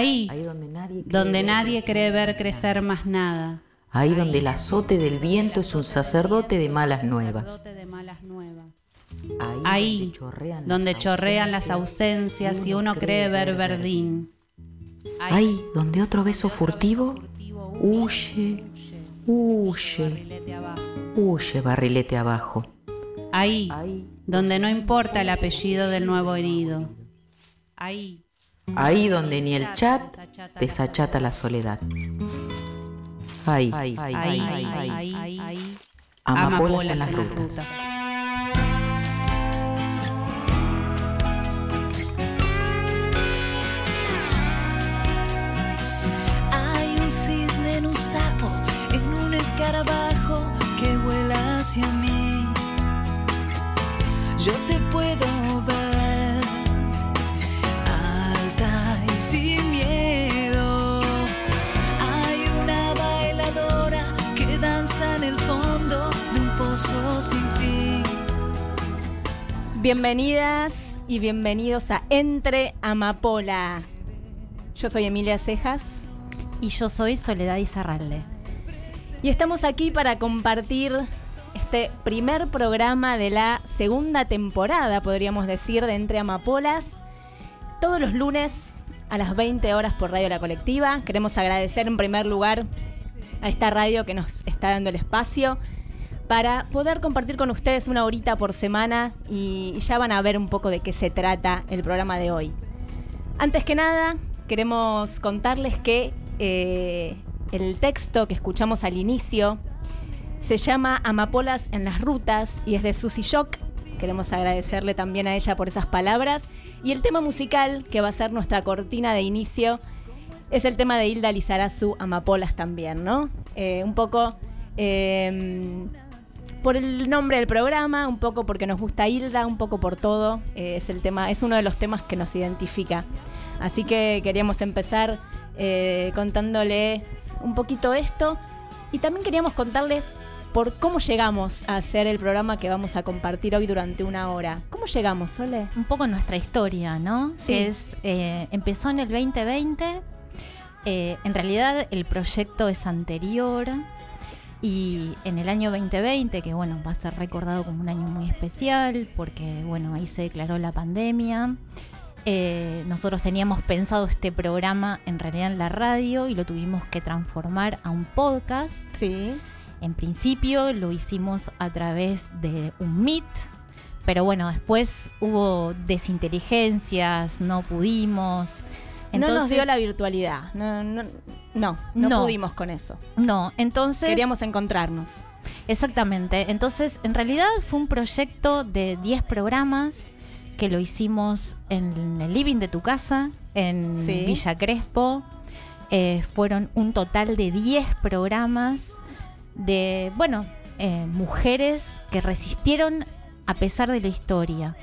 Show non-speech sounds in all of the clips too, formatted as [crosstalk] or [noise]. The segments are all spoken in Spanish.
Ahí, Ahí donde nadie cree donde ver nadie crecer cree ver más crecer nada. más nada. Ahí donde el azote del viento es un sacerdote de malas nuevas. Ahí, donde chorrean las ausencias y uno cree ver verdín. Ahí donde otro beso furtivo huye, huye, huye barrilete abajo. Ahí, Ahí, donde no importa el apellido del nuevo herido. Ahí, ahí donde ni el chat desachata la soledad. Ahí, ahí, ahí, ahí, ahí, ahí, amapolas en las rutas. Hay un cisne en un sapo, en un escarabajo que vuela hacia mí. Yo te puedo Bienvenidas y bienvenidos a Entre Amapola. Yo soy Emilia Cejas Y yo soy Soledad Izarralde. y estamos aquí para compartir este primer programa de la segunda temporada, podríamos decir, de Entre Amapolas. Todos los lunes a las 20 horas por Radio La Colectiva. Queremos agradecer en primer lugar a esta radio que nos está dando el espacio para poder compartir con ustedes una horita por semana y ya van a ver un poco de qué se trata el programa de hoy. Antes que nada, queremos contarles que eh, el texto que escuchamos al inicio se llama Amapolas en las rutas y es de Susy Shock. Queremos agradecerle también a ella por esas palabras. Y el tema musical que va a ser nuestra cortina de inicio es el tema de Hilda Lizarazu, Amapolas también, ¿no? Eh, un poco eh, por el nombre del programa, un poco porque nos gusta Hilda, un poco por todo. Eh, es el tema, es uno de los temas que nos identifica. Así que queríamos empezar eh, contándole un poquito esto y también queríamos contarles por cómo llegamos a hacer el programa que vamos a compartir hoy durante una hora. ¿Cómo llegamos, Sole? Un poco nuestra historia, ¿no? Sí. Es, eh, empezó en el 2020. eh, en realidad el proyecto es anterior. Y en el año 2020, que bueno, va a ser recordado como un año muy especial, porque bueno, ahí se declaró la pandemia. eh, nosotros teníamos pensado este programa en realidad en la radio y lo tuvimos que transformar a un podcast. Sí. En principio lo hicimos a través de un Meet, pero bueno, después hubo desinteligencias, no pudimos. No nos dio Entonces- la virtualidad. No, no, no, no No. pudimos con eso. No, entonces... Queríamos encontrarnos. Exactamente. Entonces, en realidad fue un proyecto de 10 programas que lo hicimos en el living de tu casa, en Sí. Villa Crespo. Eh, fueron un total de 10 programas de, bueno, eh, mujeres que resistieron a pesar de la historia.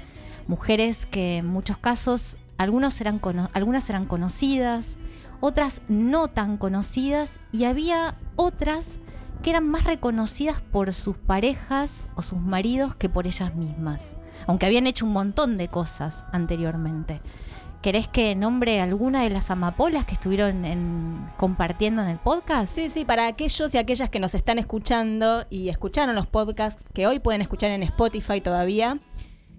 Mujeres que en muchos casos, algunos cono- algunas eran conocidas, otras no tan conocidas y había otras que eran más reconocidas por sus parejas o sus maridos que por ellas mismas, aunque habían hecho un montón de cosas anteriormente. ¿Querés que nombre alguna de las amapolas que estuvieron en- compartiendo en el podcast? Sí, sí, para aquellos y aquellas que nos están escuchando y escucharon los podcasts que hoy pueden escuchar en Spotify todavía,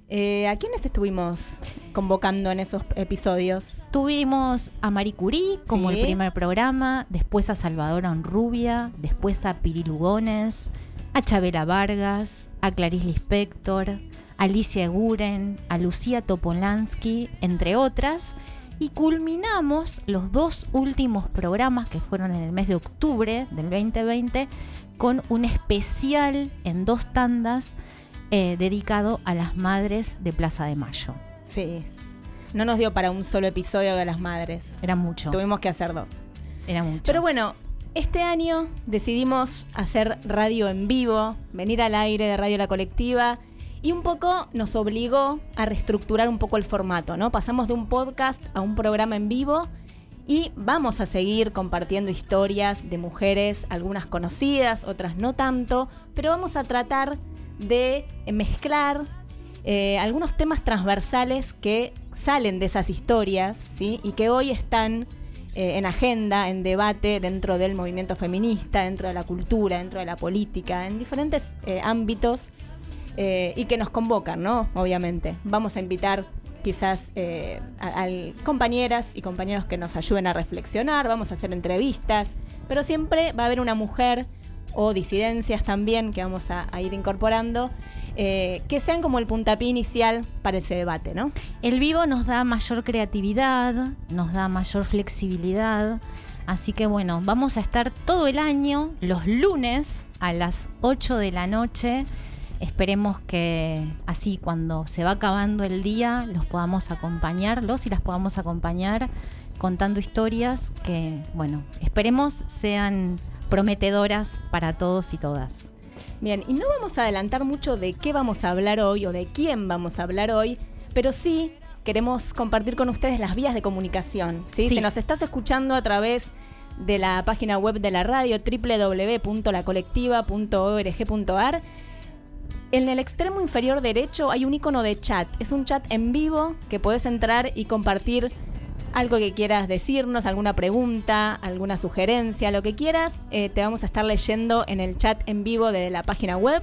eh, ¿a quiénes estuvimos convocando en esos episodios? Tuvimos a Marie Curie como Sí. el primer programa, después a Salvador Onrubia, después a Piri Lugones, a Chabela Vargas, a Clarice Lispector, a Alicia Guren, a Lucía Topolansky, entre otras. Y culminamos los dos últimos programas que fueron en el mes de octubre del 2020 con un especial en dos tandas eh, dedicado a las madres de Plaza de Mayo. Sí. No nos dio para un solo episodio de las madres. Era mucho. Tuvimos que hacer dos. Era mucho. Pero bueno, este año decidimos hacer radio en vivo, venir al aire de Radio La Colectiva y un poco nos obligó a reestructurar un poco el formato, ¿no? Pasamos de un podcast a un programa en vivo y vamos a seguir compartiendo historias de mujeres, algunas conocidas, otras no tanto, pero vamos a tratar de mezclar eh, algunos temas transversales que salen de esas historias, ¿sí? Y que hoy están eh, en agenda, en debate dentro del movimiento feminista, dentro de la cultura, dentro de la política, en diferentes eh, ámbitos y que nos convocan, ¿no? Obviamente. Vamos a invitar quizás a compañeras y compañeros que nos ayuden a reflexionar, vamos a hacer entrevistas, pero siempre va a haber una mujer o disidencias también que vamos a, ir incorporando, eh, que sean como el puntapié inicial para ese debate, ¿no? El vivo nos da mayor creatividad, nos da mayor flexibilidad. Así que bueno, vamos a estar todo el año, los lunes a las 8 de la noche. Esperemos que así cuando se va acabando el día los podamos acompañar, los y las podamos acompañar contando historias que, bueno, esperemos sean prometedoras para todos y todas. Bien, y no vamos a adelantar mucho de qué vamos a hablar hoy o de quién vamos a hablar hoy, pero sí queremos compartir con ustedes las vías de comunicación. ¿sí? Sí. Si nos estás escuchando a través de la página web de la radio www.lacolectiva.org.ar, en el extremo inferior derecho hay un icono de chat. Es un chat en vivo que puedes entrar y compartir algo que quieras decirnos, alguna pregunta, alguna sugerencia, lo que quieras. eh, te vamos a estar leyendo en el chat en vivo de la página web.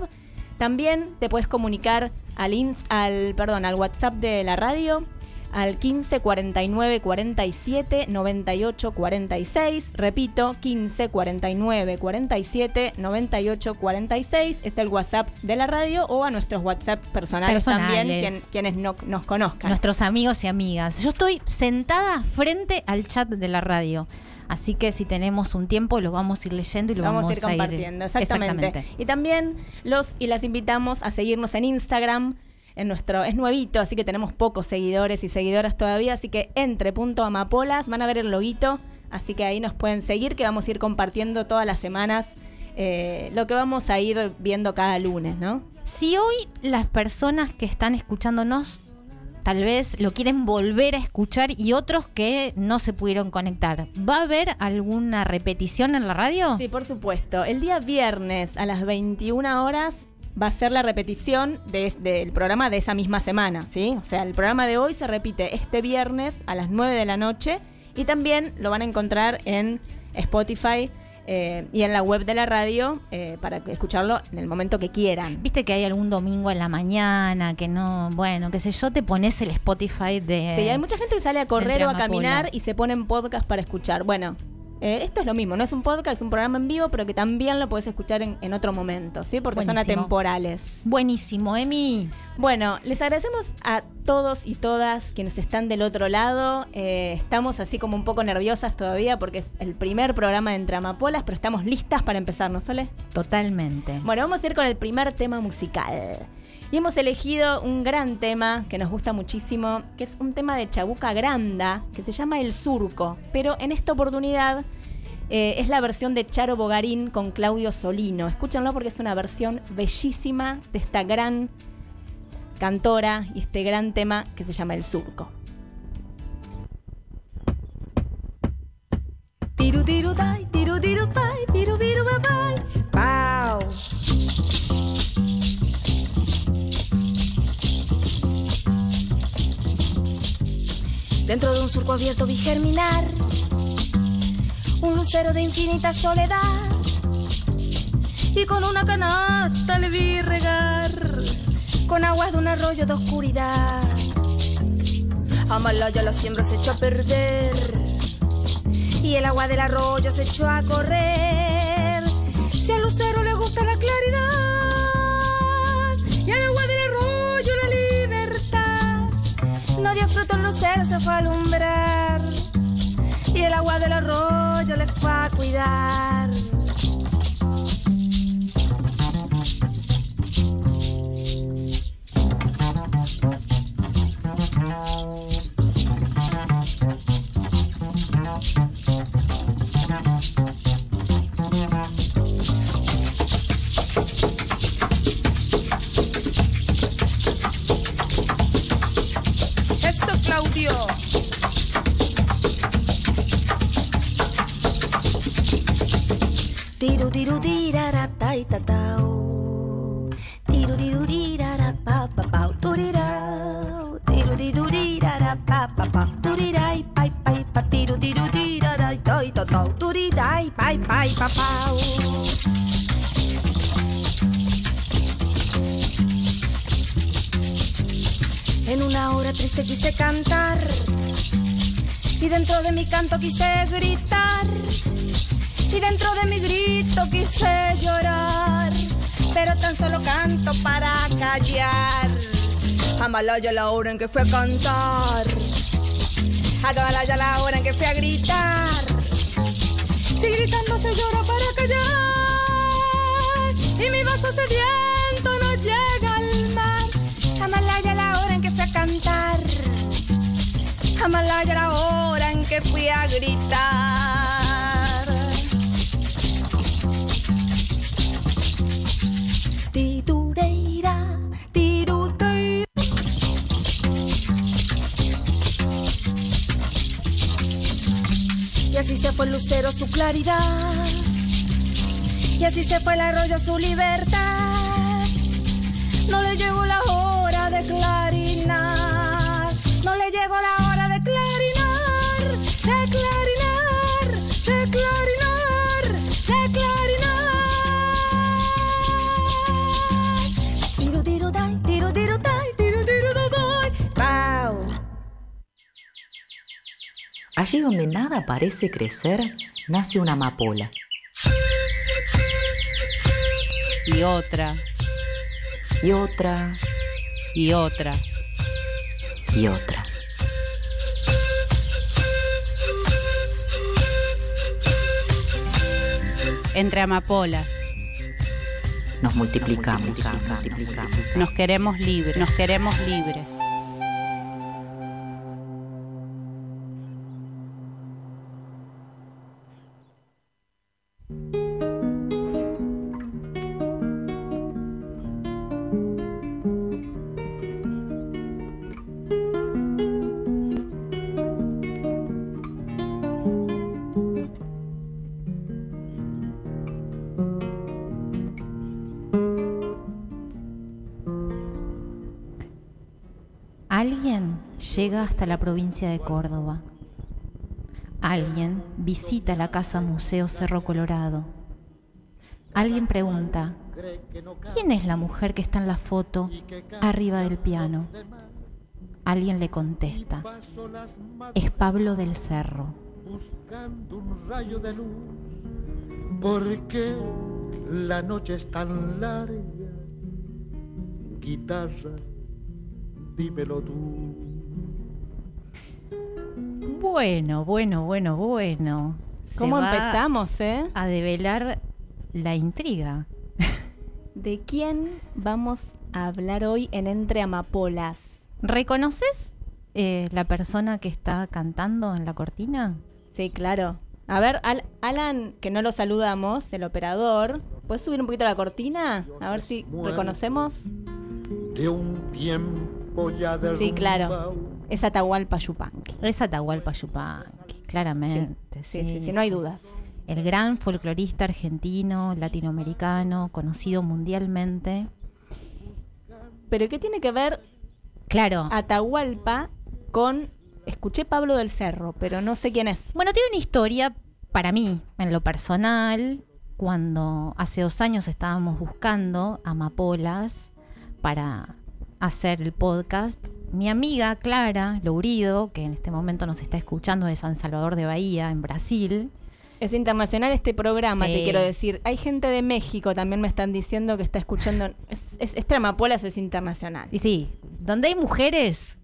También te puedes comunicar al, al, perdón, al WhatsApp de la radio al 15 49 47 98 46. Repito, 15 49 47 98 46. Es el WhatsApp de la radio o a nuestros WhatsApp personales, Personales. también, quien- quienes no, nos conozcan. Nuestros amigos y amigas. Yo estoy sentada frente al chat de la radio. Así que si tenemos un tiempo lo vamos a ir leyendo y lo vamos, vamos, a ir compartiendo, exactamente. Exactamente. Y también los y las invitamos a seguirnos en Instagram. En nuestro, es nuevito, así que tenemos pocos seguidores y seguidoras todavía, así que entre punto amapolas, van a ver el loguito, así que ahí nos pueden seguir, que vamos a ir compartiendo todas las semanas eh, lo que vamos a ir viendo cada lunes, ¿no? Si hoy las personas que están escuchándonos tal vez lo quieren volver a escuchar y otros que no se pudieron conectar, ¿va a haber alguna repetición en la radio? Sí, por supuesto. El día viernes a las 21 horas va a ser la repetición de- del programa de esa misma semana, ¿sí? O sea, el programa de hoy se repite este viernes a las 9 de la noche y también lo van a encontrar en Spotify eh, y en la web de la radio eh, para escucharlo en el momento que quieran. Viste que hay algún domingo en la mañana que no, bueno, qué sé yo, te pones el Spotify de... Sí, hay mucha gente que sale a correr o a caminar y se ponen podcast para escuchar. Bueno, eh, esto es lo mismo, no es un podcast, es un programa en vivo, pero que también lo puedes escuchar en, en otro momento, ¿sí? Porque son atemporales. Buenísimo, Emi. Bueno, les agradecemos a todos y todas quienes están del otro lado. Eh, estamos así como un poco nerviosas todavía porque es el primer programa de Entre Amapolas, pero estamos listas para empezar, ¿no, Sole? Totalmente. Bueno, vamos a ir con el primer tema musical. Y hemos elegido un gran tema que nos gusta muchísimo, que es un tema de Chabuca Granda, que se llama El Surco. Pero en esta oportunidad eh, es la versión de Charo Bogarín con Claudio Solino. Escúchenlo porque es una versión bellísima de esta gran cantora y este gran tema que se llama El Surco. Tiru tiru dai, piru piru papai. Pau. Dentro de un surco abierto vi germinar un lucero de infinita soledad. Y con una canasta le vi regar con aguas de un arroyo de oscuridad. Amalaya la siembra se echó a perder y el agua del arroyo se echó a correr. Si al lucero le gusta la claridad y al agua del arroyo la no dio fruto el lucero, se fue a alumbrar y el agua del arroyo le fue a cuidar. De mi canto quise gritar y dentro de mi grito quise llorar, pero tan solo canto para callar. Amalaya la hora en que fui a cantar, Amalaya la hora en que fui a gritar. Si gritando se llora para callar y mi vaso sediento no llega al mar. Amalaya la hora en que fui a cantar. Amalaya la hora fui a gritar. Tirureira, tiruteira. Y así se fue el lucero su claridad. Y así se fue el arroyo su libertad. Allí donde nada parece crecer, nace una amapola. Y otra, Y otra, y otra. y otra. Entre amapolas. Nos multiplicamos. Nos queremos libres. Nos queremos libres. Llega hasta la provincia de Córdoba. Alguien visita la casa Museo Cerro Colorado. Alguien pregunta, ¿quién es la mujer que está en la foto arriba del piano? Alguien le contesta, es Pablo del Cerro. buscando un rayo de luz, porque la noche es tan larga. Guitarra, dímelo tú. Bueno, bueno, bueno, bueno. Se ¿Cómo va empezamos, eh? A develar la intriga. [laughs] ¿De quién vamos a hablar hoy en Entre Amapolas? ¿Reconoces eh, la persona que está cantando en la cortina? Sí, claro. A ver, Al- Alan, que no lo saludamos, el operador, ¿puedes subir un poquito la cortina? A ver si reconocemos. De un tiempo ya del Sí, claro. Es Atahualpa Yupanqui. Es Atahualpa Yupanqui, claramente. Sí, sí, sí, no hay dudas. El gran folclorista argentino, latinoamericano, conocido mundialmente. Pero ¿qué tiene que ver Claro. Atahualpa con... Escuché Pablo del Cerro, pero no sé quién es. Bueno, tiene una historia para mí, en lo personal, cuando hace dos años estábamos buscando amapolas para hacer el podcast. Mi amiga Clara Lourido, que en este momento nos está escuchando de San Salvador de Bahía, en Brasil, Es internacional este programa, Sí. te quiero decir. Hay gente de México, también me están diciendo que está escuchando. [laughs] Es, es, este Amapolas es internacional. y sí, donde hay mujeres,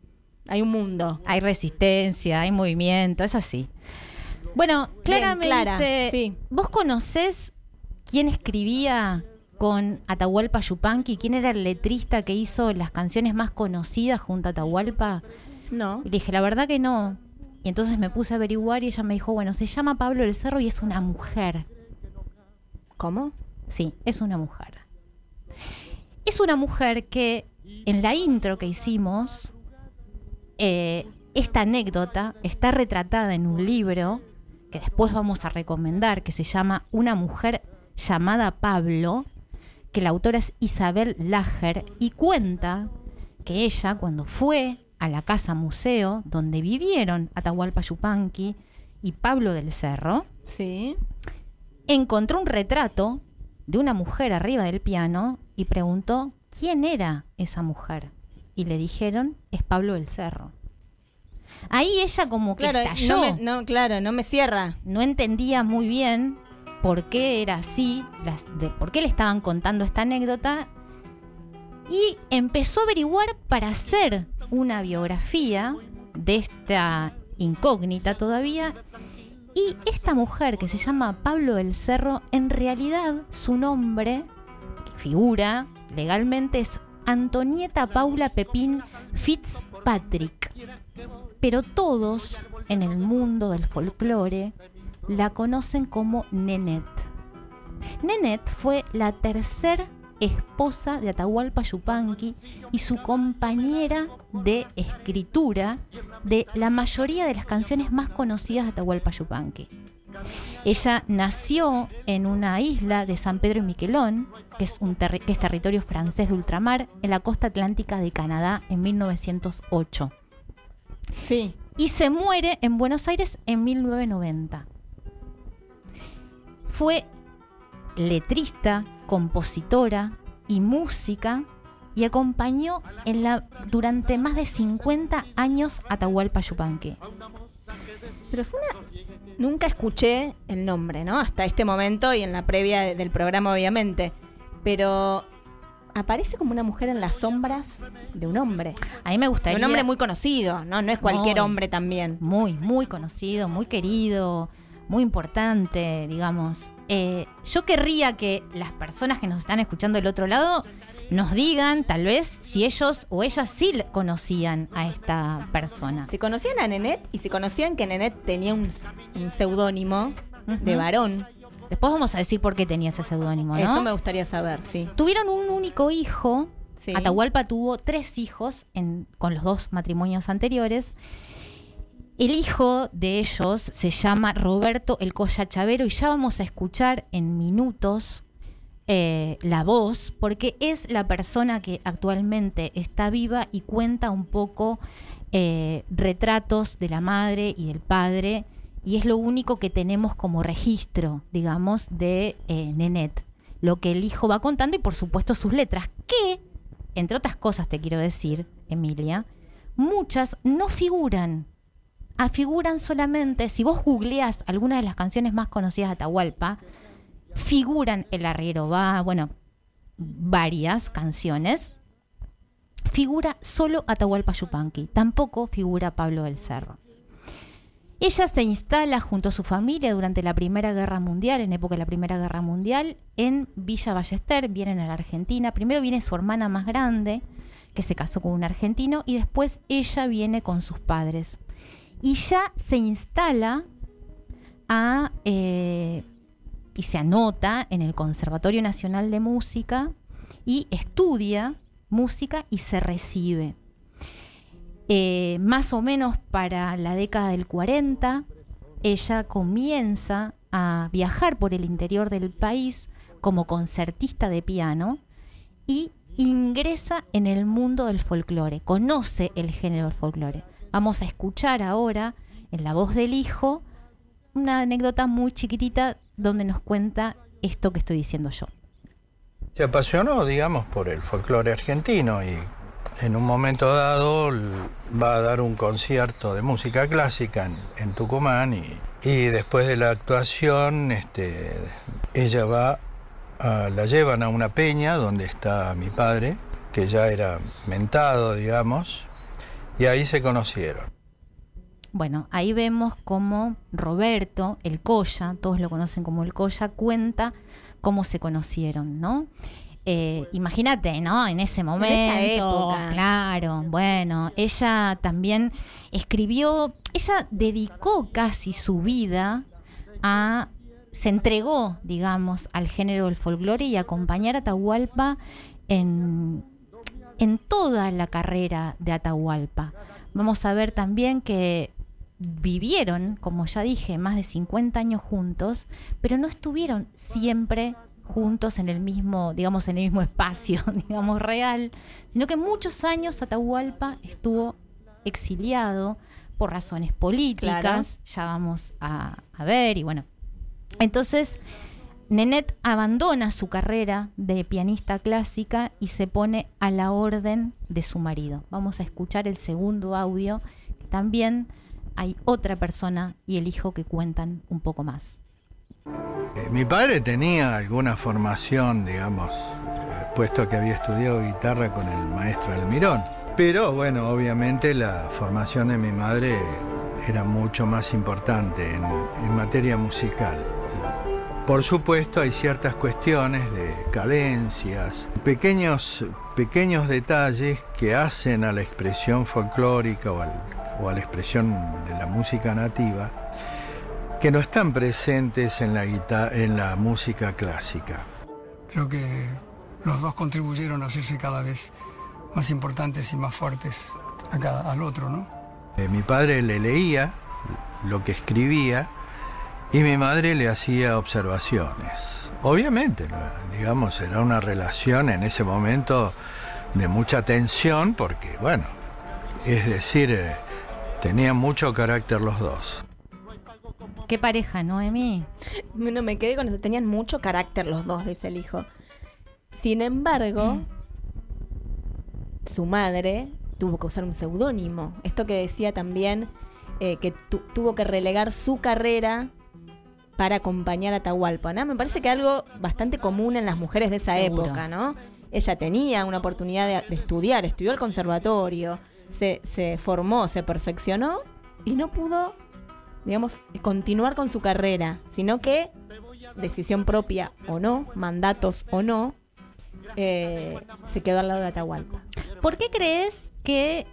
Hay un mundo. hay resistencia, hay movimiento, es así. Bueno, Clara Bien, me Clara, dice, sí. ¿vos conocés quién escribía con Atahualpa Yupanqui? ¿Quién era el letrista que hizo las canciones más conocidas junto a Atahualpa? No. Y dije, la verdad que no. Y entonces me puse a averiguar y ella me dijo, bueno, se llama Pablo del Cerro y es una mujer. ¿Cómo? Sí, es una mujer. Es una mujer que en la intro que hicimos, eh, esta anécdota está retratada en un libro que después vamos a recomendar, que se llama Una mujer llamada Pablo, que la autora es Isabel Lager y cuenta que ella cuando fue a la casa museo donde vivieron Atahualpa Yupanqui y Pablo del Cerro, Sí. encontró un retrato de una mujer arriba del piano y preguntó quién era esa mujer. Y le dijeron, es Pablo del Cerro. Ahí ella como que Claro, estalló. no, me- no, claro, no me cierra. no entendía muy bien por qué era así, de por qué le estaban contando esta anécdota y empezó a averiguar para hacer una biografía de esta incógnita todavía. Y esta mujer que se llama Pablo del Cerro, en realidad su nombre, que figura legalmente, es Antonieta Paula Pepín Fitzpatrick. Pero todos en el mundo del folclore la conocen como Nenet. Nenet fue la tercera esposa de Atahualpa Yupanqui y su compañera de escritura de la mayoría de las canciones más conocidas de Atahualpa Yupanqui. Ella nació en una isla de San Pedro y Miquelón, que es, un terri- que es territorio francés de ultramar, en la costa atlántica de Canadá en 1908 Sí. y se muere en Buenos Aires en 1990. Fue letrista, compositora y música y acompañó en la, durante más de 50 años a Atahualpa Yupanqui. Pero fue una. Nunca escuché el nombre, ¿no? Hasta este momento y en la previa de- del programa, obviamente. Pero aparece como una mujer en las sombras de un hombre. A mí me De gustaría... un hombre muy conocido, ¿no? No es cualquier Muy. hombre también. muy, muy conocido, muy querido, muy importante, digamos. Eh, yo querría que las personas que nos están escuchando del otro lado nos digan, tal vez, si ellos o ellas sí conocían a esta persona. Si conocían a Nenet y si conocían que Nenet tenía un, un seudónimo de varón, Después vamos a decir por qué tenía ese seudónimo, ¿no? eso me gustaría saber, sí. Tuvieron un único hijo. Sí. Atahualpa tuvo tres hijos en- con los dos matrimonios anteriores. El hijo de ellos se llama Roberto El Colla Chavero y ya vamos a escuchar en minutos eh, la voz porque es la persona que actualmente está viva y cuenta un poco eh, retratos de la madre y del padre y es lo único que tenemos como registro, digamos, de eh, Nenet. Lo que el hijo va contando y por supuesto sus letras, que, entre otras cosas te quiero decir, Emilia, muchas no figuran. Figuran solamente, si vos googleás algunas de las canciones más conocidas de Atahualpa, figuran El Arriero Va, bueno, varias canciones. Figura solo Atahualpa Yupanqui, tampoco figura Pablo del Cerro. Ella se instala junto a su familia durante la Primera Guerra Mundial, en época de la Primera Guerra Mundial, en Villa Ballester, vienen a la Argentina. Primero viene su hermana más grande, que se casó con un argentino, y después ella viene con sus padres. Y ya se instala eh, y se anota en el Conservatorio Nacional de Música y estudia música y se recibe. Eh, más o menos para la década del 40, ella comienza a viajar por el interior del país como concertista de piano y ingresa en el mundo del folclore, conoce el género del folclore. Vamos a escuchar ahora, en la voz del hijo, una anécdota muy chiquitita donde nos cuenta esto que estoy diciendo yo. Se apasionó, digamos, por el folclore argentino y en un momento dado va a dar un concierto de música clásica en, Tucumán y, y después de la actuación este, ella va, a- la llevan a una peña donde está mi padre, que ya era mentado, digamos, y ahí se conocieron. Bueno, ahí vemos cómo Roberto, el Colla, todos lo conocen como el Colla, cuenta cómo se conocieron, ¿no? Eh, Imagínate, ¿no? En ese momento, época. claro, bueno, ella también escribió, ella dedicó casi su vida a, se entregó, digamos, al género del folclore y a acompañar a Atahualpa en, en toda la carrera de Atahualpa. Vamos a ver también que vivieron, como ya dije, más de 50 años juntos, pero no estuvieron siempre juntos en el mismo, digamos, en el mismo [laughs] espacio, [laughs] digamos, real, sino que muchos años Atahualpa estuvo exiliado por razones políticas, Claro. ya vamos a, a ver, y bueno. Entonces, Nenet abandona su carrera de pianista clásica y se pone a la orden de su marido. Vamos a escuchar el segundo audio, también hay otra persona y el hijo que cuentan un poco más. Eh, Mi padre tenía alguna formación, digamos, puesto que había estudiado guitarra con el maestro Almirón. Pero bueno, obviamente la formación de mi madre era mucho más importante en materia musical. Por supuesto, hay ciertas cuestiones de cadencias, pequeños, pequeños detalles que hacen a la expresión folclórica o, al- o a la expresión de la música nativa que no están presentes en la, en la música clásica. Creo que los dos contribuyeron a hacerse cada vez más importantes y más fuertes a cada- al otro, ¿no? Eh, mi padre le leía lo que escribía y mi madre le hacía observaciones. Obviamente, digamos, era una relación en ese momento de mucha tensión porque, bueno, es decir, eh, tenían mucho carácter los dos. Qué pareja, ¿no, Emi? Bueno, me quedé con eso. Tenían mucho carácter los dos, dice el hijo. Sin embargo, su madre tuvo que usar un seudónimo. Esto que decía también eh, que tu- tuvo que relegar su carrera para acompañar a Atahualpa, ¿no? Me parece que algo bastante común en las mujeres de esa Seguro. época, ¿no? Ella tenía una oportunidad de, de estudiar, estudió al conservatorio, se, se formó, se perfeccionó y no pudo, digamos, continuar con su carrera, sino que, decisión propia o no, mandatos o no, eh, se quedó al lado de Atahualpa. ¿Por qué crees que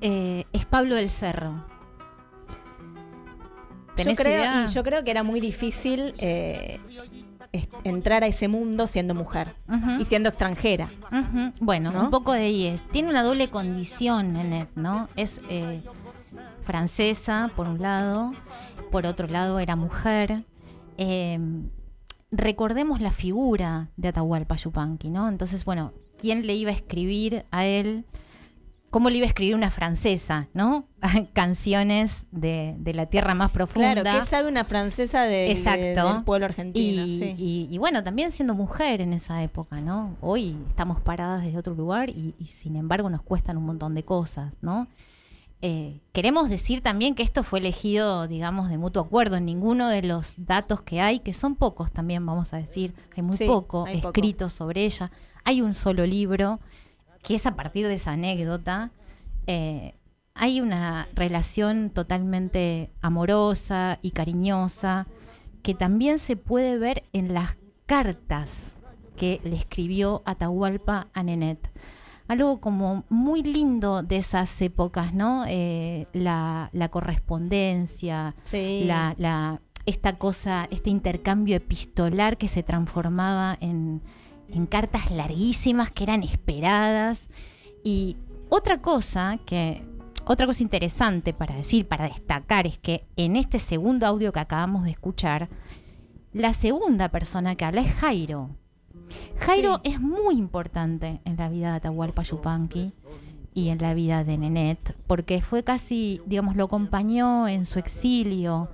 eh, es Pablo del Cerro? Yo ¿Tenés creo, idea? y yo creo que era muy difícil eh, entrar a ese mundo siendo mujer y siendo extranjera. Bueno, ¿No? un poco de ahí es. Tiene una doble condición, Nenet, ¿no? Es eh, francesa, por un lado, por otro lado era mujer. Eh, recordemos la figura de Atahualpa Yupanqui, ¿no? Entonces, bueno, ¿quién le iba a escribir a él? ¿Cómo le iba a escribir una francesa, ¿no? [laughs] Canciones de, de la tierra más profunda. Claro, ¿qué sabe una francesa de, de- Exacto. del pueblo argentino? Y, sí. y- y bueno, también siendo mujer en esa época, ¿no? Hoy estamos paradas desde otro lugar y, y sin embargo nos cuestan un montón de cosas, ¿no? Eh, queremos decir también que esto fue elegido, digamos, de mutuo acuerdo. En ninguno de los datos que hay, que son pocos también, vamos a decir, hay muy Sí, poco hay poco. escrito sobre ella. Hay un solo libro que es a partir de esa anécdota. eh, hay una relación totalmente amorosa y cariñosa que también se puede ver en las cartas que le escribió Atahualpa a Nenet. Algo como muy lindo de esas épocas, ¿no? Eh, la, la correspondencia, Sí. la, la- esta cosa, este intercambio epistolar que se transformaba en, en cartas larguísimas que eran esperadas. Y otra cosa que, otra cosa interesante para decir, para destacar, es que en este segundo audio que acabamos de escuchar, la segunda persona que habla es Jairo. Jairo es muy importante en la vida de Atahualpa Yupanqui y en la vida de Nenet, porque fue casi, digamos, lo acompañó en su exilio.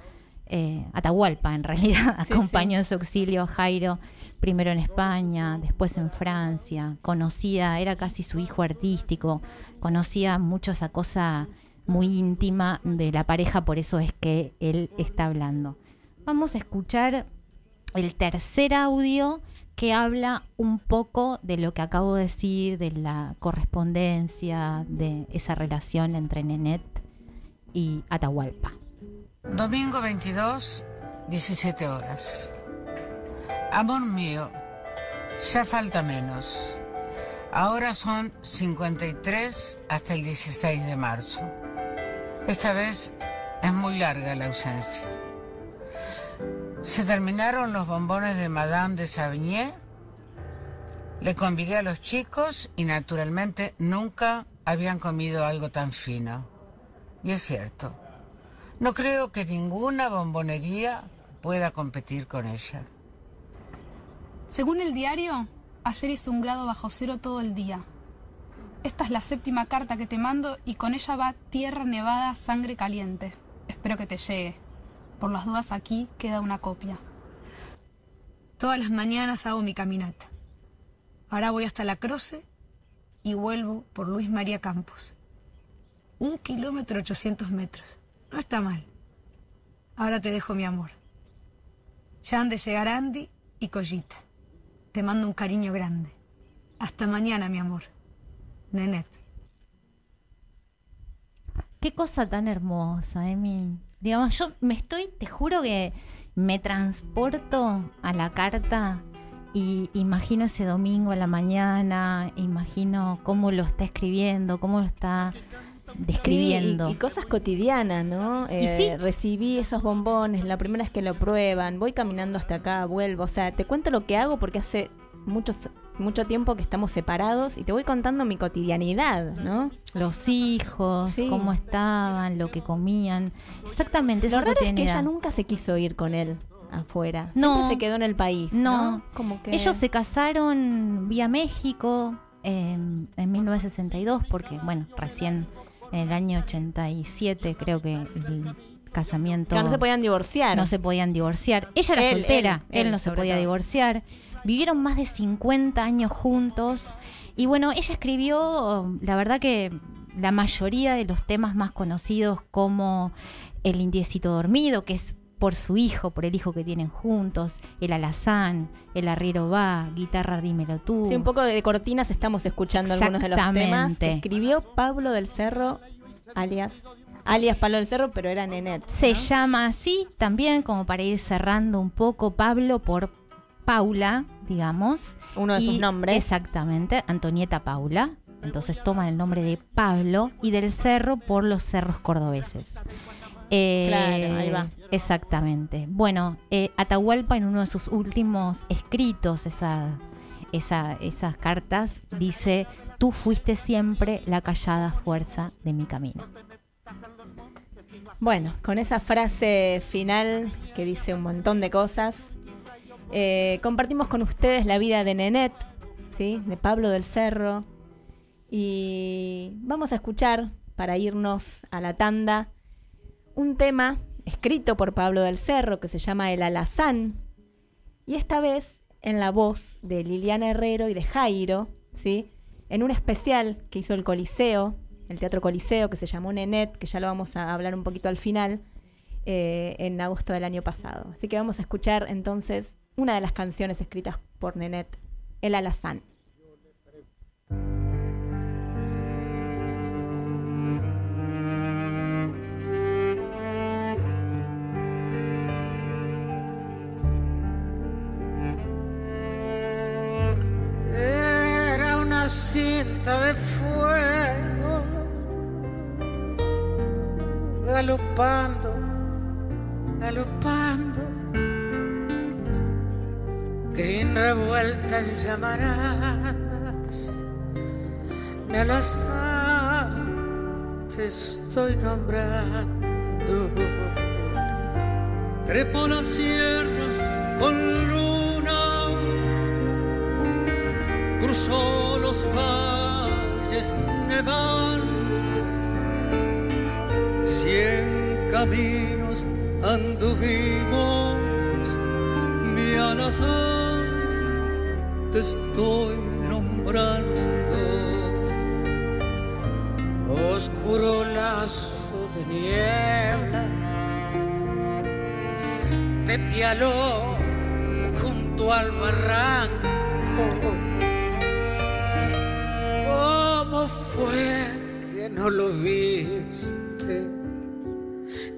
eh, Atahualpa, en realidad, [laughs] Sí, acompañó en su exilio a Jairo, primero en España, después en Francia. Conocía, era casi su hijo artístico, conocía mucho esa cosa muy íntima de la pareja, por eso es que él está hablando. Vamos a escuchar el tercer audio que habla un poco de lo que acabo de decir, de la correspondencia, de esa relación entre Nenet y Atahualpa. Domingo 22, 17 horas. Amor mío, ya falta menos. Ahora son 53 hasta el 16 de marzo. Esta vez es muy larga la ausencia. Se terminaron los bombones de Madame de Savigny. Le convidé a los chicos y naturalmente nunca habían comido algo tan fino. Y es cierto. No creo que ninguna bombonería pueda competir con ella. Según el diario, ayer hizo un grado bajo cero todo el día. Esta es la séptima carta que te mando y con ella va tierra nevada, sangre caliente. Espero que te llegue. Por las dudas aquí queda una copia. Todas las mañanas hago mi caminata. Ahora voy hasta la Croce y vuelvo por Luis María Campos. Un kilómetro ochocientos metros. No está mal. Ahora te dejo mi amor. Ya han de llegar Andy y Collita. Te mando un cariño grande. Hasta mañana, mi amor. Nenet. Qué cosa tan hermosa, Emi. Digamos, yo me estoy, te juro que me transporto a la carta y imagino ese domingo a la mañana, imagino cómo lo está escribiendo, cómo lo está describiendo. Sí, y, y cosas cotidianas, ¿no? Y sí. Recibí esos bombones, la primera vez que lo prueban, voy caminando hasta acá, vuelvo. O sea, te cuento lo que hago porque hace muchos mucho tiempo que estamos separados y te voy contando mi cotidianidad, ¿no? Los hijos, Sí. cómo estaban, lo que comían. Exactamente, Lo esa raro es que ella nunca se quiso ir con él afuera. No. Siempre se quedó en el país, ¿no? No. Como que Ellos se casaron vía México eh, en 1962 porque, bueno, recién en el año 87 creo que el casamiento... que no se podían divorciar. no se podían divorciar. Ella era Él, soltera, él, él, él, no se podía todo. divorciar. Vivieron más de 50 años juntos. Y bueno, ella escribió, la verdad que la mayoría de los temas más conocidos como El indiecito dormido, que es por su hijo, por el hijo que tienen juntos, El alazán, El arriero va, Guitarra dímelo tú. Sí, un poco de cortinas estamos escuchando algunos de los temas que escribió Pablo del Cerro, alias alias Pablo del Cerro, pero era Nenet. Se llama así también, como para ir cerrando un poco, Pablo por Paula, digamos. Uno de sus nombres. Exactamente, Antonieta Paula. Entonces toman el nombre de Pablo y del cerro por los cerros cordobeses. Eh, Claro, ahí va. Exactamente. Bueno, eh, Atahualpa en uno de sus últimos escritos, esa, esa- esas cartas, dice, tú fuiste siempre la callada fuerza de mi camino. Bueno, con esa frase final que dice un montón de cosas, eh, compartimos con ustedes la vida de Nenet, ¿sí? de Pablo del Cerro, y vamos a escuchar, para irnos a la tanda, un tema escrito por Pablo del Cerro que se llama El Alazán, y esta vez en la voz de Liliana Herrero y de Jairo, ¿sí? en un especial que hizo el Coliseo, el Teatro Coliseo, que se llamó Nenet, que ya lo vamos a hablar un poquito al final, eh, en agosto del año pasado. Así que vamos a escuchar entonces una de las canciones escritas por Nenet, El Alazán. Cinta de fuego galopando, galopando, green revuelta en llamaradas. Me alazán te estoy nombrando. Trepo las sierras con luna, cruzó los valles nevando, cien caminos anduvimos, mi alazán te estoy nombrando. oscuro lazo de niebla te pialó junto al barranco. Fue que no lo viste?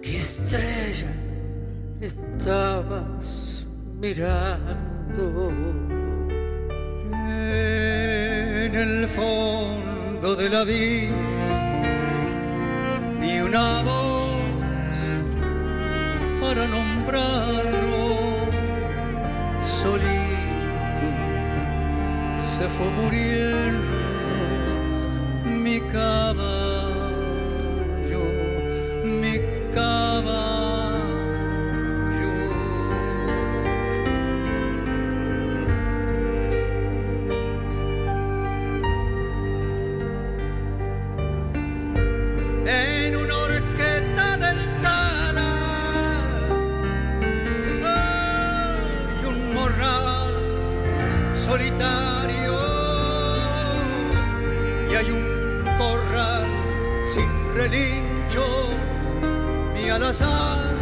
¿Qué estrella estabas mirando? En el fondo del abismo, ni una voz para nombrarlo. Solito se fue muriendo y hay un corral sin relincho mi alazán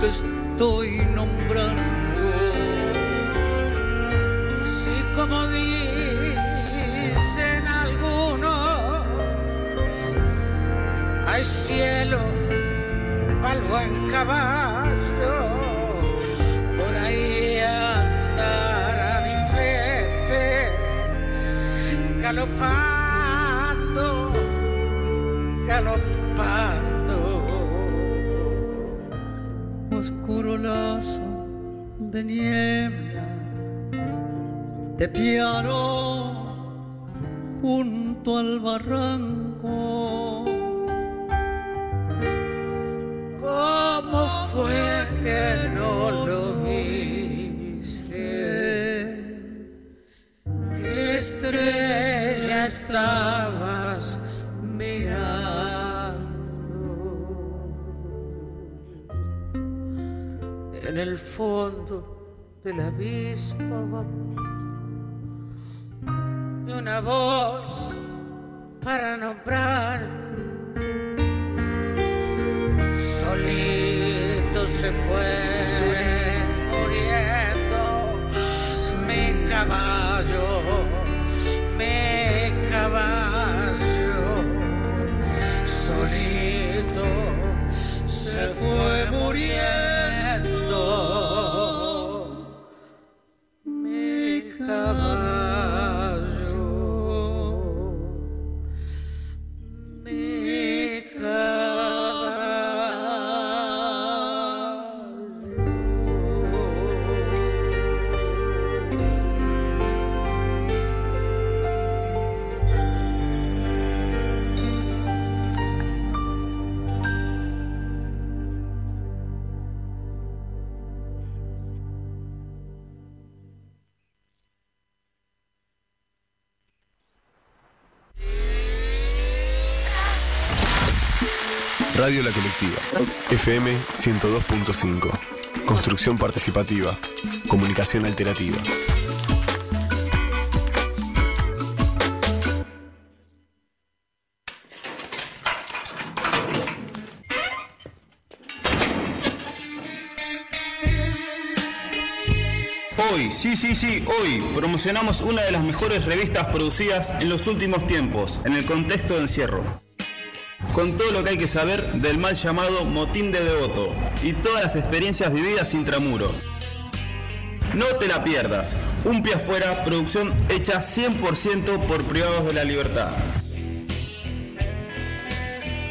te estoy nombrando. Si como dicen algunos, hay cielo para el buen caballo, galopando, galopando. oscuro lazo de niebla de piano junto al barranco. Del abismo de una voz para nombrar. Solito se fue muriendo mi caballo, mi caballo, solito se fue muriendo Radio La Colectiva. FM 102.5. Construcción participativa. Comunicación alternativa. Hoy, sí, sí, sí, hoy promocionamos una de las mejores revistas producidas en los últimos tiempos, en el contexto de encierro. Con todo lo que hay que saber del mal llamado motín de devoto y todas las experiencias vividas intramuro. No te la pierdas. Un pie afuera, producción hecha 100% por privados de la libertad.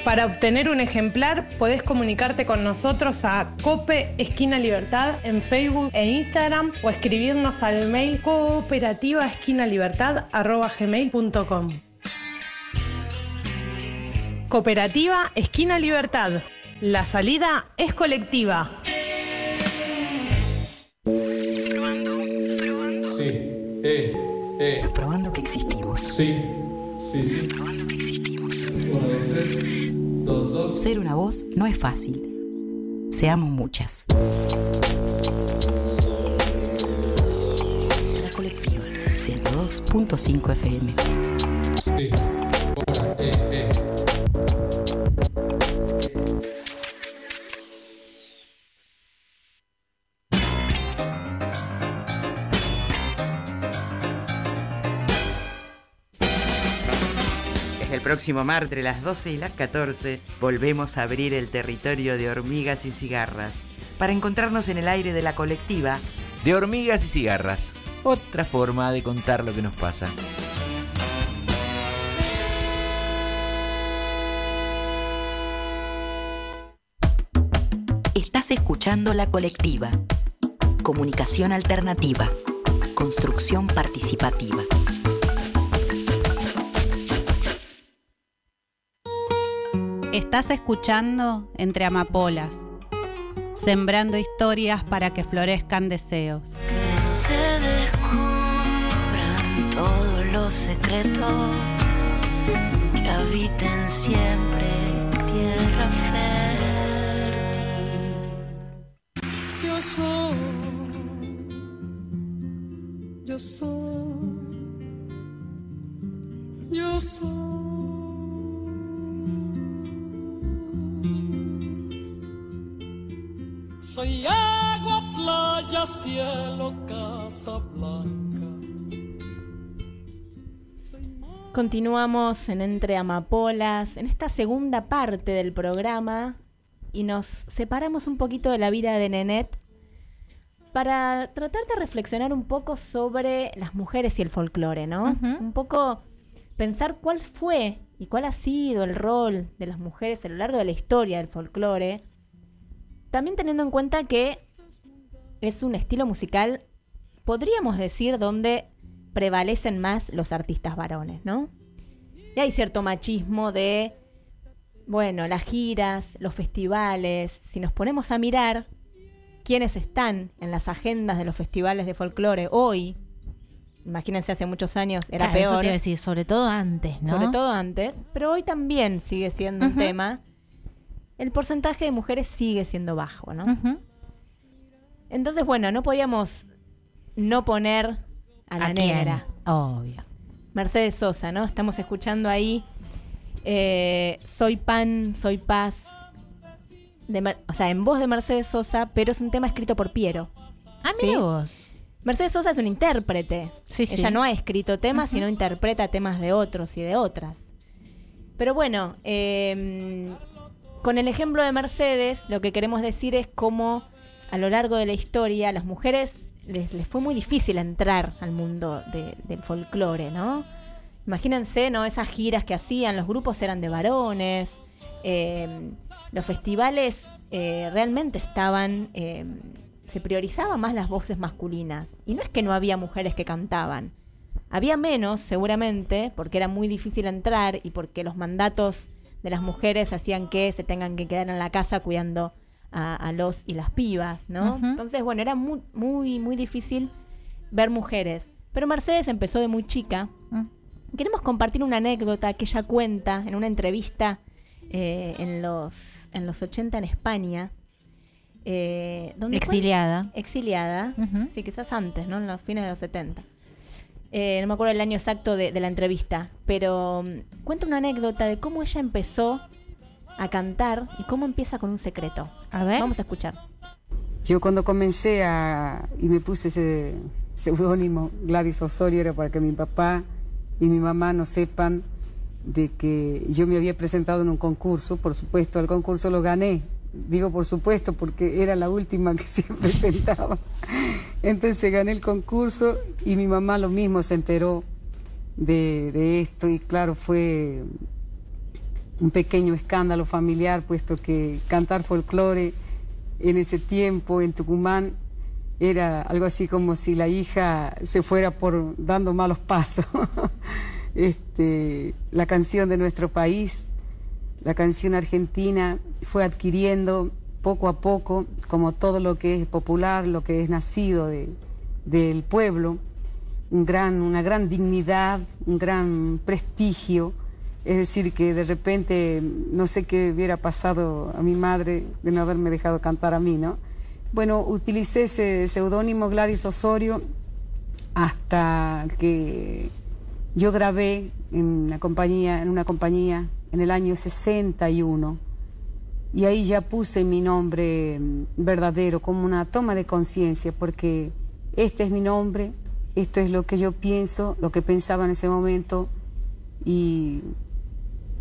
Para obtener un ejemplar podés comunicarte con nosotros a Cope Esquina Libertad en Facebook e Instagram o escribirnos al mail cooperativa. Cooperativa Esquina Libertad. La salida es colectiva. Sí, eh, eh. Probando que existimos. Sí, sí, sí. Probando que existimos. Uno, dos, tres. Dos, dos. Ser una voz no es fácil. Seamos muchas. La colectiva 102.5 FM. Sí. Hola, eh, eh. Próximo martes, entre las 12 y las 14, volvemos a abrir el territorio de hormigas y cigarras para encontrarnos en el aire de la colectiva De hormigas y cigarras. Otra forma de contar lo que nos pasa. Estás escuchando La Colectiva. Comunicación alternativa. Construcción participativa. Estás escuchando Entre Amapolas, sembrando historias para que florezcan deseos. se descubran todos los secretos que habiten siempre tierra fértil. Yo soy, yo soy, yo soy. Soy agua, playa, cielo, casa blanca. Continuamos en Entre Amapolas, en esta segunda parte del programa, y nos separamos un poquito de la vida de Nenet para tratar de reflexionar un poco sobre las mujeres y el folclore, ¿no? Un poco pensar cuál fue y cuál ha sido el rol de las mujeres a lo largo de la historia del folclore, también teniendo en cuenta que es un estilo musical, podríamos decir, donde prevalecen más los artistas varones, ¿no? Y hay cierto machismo de, bueno, las giras, los festivales, si nos ponemos a mirar quiénes están en las agendas de los festivales de folclore hoy, imagínense hace muchos años, era Claro, eso peor. te iba a decir, sobre todo antes, ¿no? Sobre todo antes, pero hoy también sigue siendo un tema. El porcentaje de mujeres sigue siendo bajo, ¿no? Entonces, bueno, no podíamos no poner a la negra. Obvio. Mercedes Sosa, ¿no? Estamos escuchando ahí eh, Soy Pan, Soy Paz. de o sea, en voz de Mercedes Sosa, pero es un tema escrito por Piero. Ah, ¿sí? mira vos. Mercedes Sosa es una intérprete. Sí, sí. Ella no ha escrito temas, sino interpreta temas de otros y de otras. Pero bueno, eh, con el ejemplo de Mercedes, lo que queremos decir es cómo a lo largo de la historia las mujeres les, fue muy difícil entrar al mundo de- del folclore, ¿no? Imagínense, ¿no? Esas giras que hacían, los grupos eran de varones, eh, los festivales eh, realmente estaban, eh, se priorizaban más las voces masculinas. Y no es que no había mujeres que cantaban, había menos seguramente, porque era muy difícil entrar y porque los mandatos de las mujeres hacían que se tengan que quedar en la casa cuidando a, a los y las pibas, ¿no? Entonces, bueno, era muy, muy, muy difícil ver mujeres. Pero Mercedes empezó de muy chica. Queremos compartir una anécdota que ella cuenta en una entrevista eh, en, los, en los 80 en España. eh, donde Exiliada. exiliada, sí, quizás antes, ¿no? En los fines de los 70. Eh, no me acuerdo el año exacto de, de la entrevista, pero mm, cuenta una anécdota de cómo ella empezó a cantar y cómo empieza con un secreto. A ver. Vamos a escuchar. Yo cuando comencé a, y me puse ese seudónimo Gladys Osorio era para que mi papá y mi mamá no sepan de que yo me había presentado en un concurso, por supuesto, el concurso lo gané, digo por supuesto porque era la última que se [laughs] presentaba. Entonces gané el concurso y mi mamá lo mismo se enteró de, esto y claro, fue un pequeño escándalo familiar, puesto que cantar folclore en ese tiempo en Tucumán era algo así como si la hija se fuera por dando malos pasos. [laughs] este, la canción de nuestro país, la canción argentina, fue adquiriendo poco a poco, como todo lo que es popular, lo que es nacido de- del pueblo, un gran, una gran dignidad, un gran prestigio. Es decir, que de repente no sé qué hubiera pasado a mi madre de no haberme dejado cantar a mí, ¿no? Bueno, utilicé ese seudónimo Gladys Osorio hasta que yo grabé en una compañía, en una compañía en el año 61 y ahí ya puse mi nombre mm, verdadero como una toma de conciencia porque este es mi nombre, esto es lo que yo pienso, lo que pensaba en ese momento y